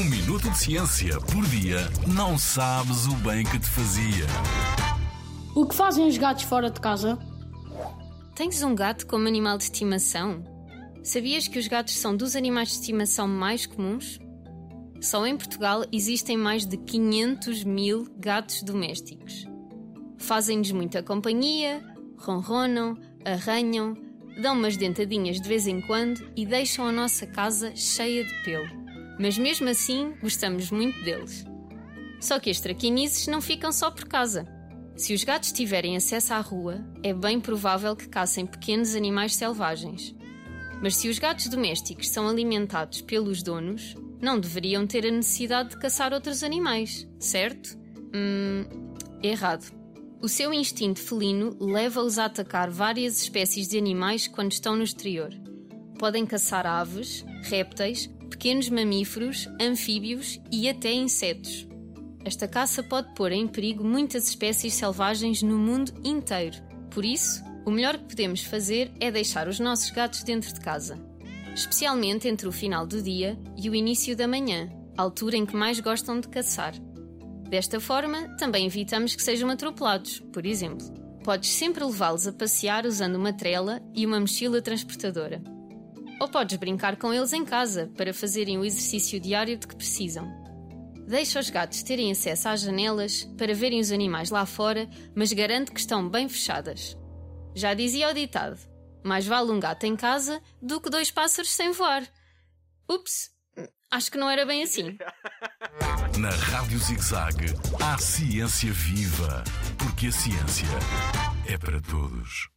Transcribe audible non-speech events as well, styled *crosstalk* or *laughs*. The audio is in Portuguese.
Um minuto de ciência por dia não sabes o bem que te fazia. O que fazem os gatos fora de casa? Tens um gato como animal de estimação? Sabias que os gatos são dos animais de estimação mais comuns? Só em Portugal existem mais de 500 mil gatos domésticos. Fazem-nos muita companhia, ronronam, arranham, dão umas dentadinhas de vez em quando e deixam a nossa casa cheia de pelo. Mas mesmo assim, gostamos muito deles. Só que as traquinices não ficam só por casa. Se os gatos tiverem acesso à rua, é bem provável que caçem pequenos animais selvagens. Mas se os gatos domésticos são alimentados pelos donos, não deveriam ter a necessidade de caçar outros animais, certo? Hum, errado. O seu instinto felino leva-os a atacar várias espécies de animais quando estão no exterior. Podem caçar aves, répteis, pequenos mamíferos, anfíbios e até insetos. Esta caça pode pôr em perigo muitas espécies selvagens no mundo inteiro. Por isso, o melhor que podemos fazer é deixar os nossos gatos dentro de casa, especialmente entre o final do dia e o início da manhã, altura em que mais gostam de caçar. Desta forma, também evitamos que sejam atropelados, por exemplo. Podes sempre levá-los a passear usando uma trela e uma mochila transportadora. Ou podes brincar com eles em casa para fazerem o exercício diário de que precisam. Deixa os gatos terem acesso às janelas para verem os animais lá fora, mas garante que estão bem fechadas. Já dizia o ditado: mais vale um gato em casa do que dois pássaros sem voar. Ups, acho que não era bem assim. *laughs* Na Rádio ZigZag, há ciência viva, porque a ciência é para todos.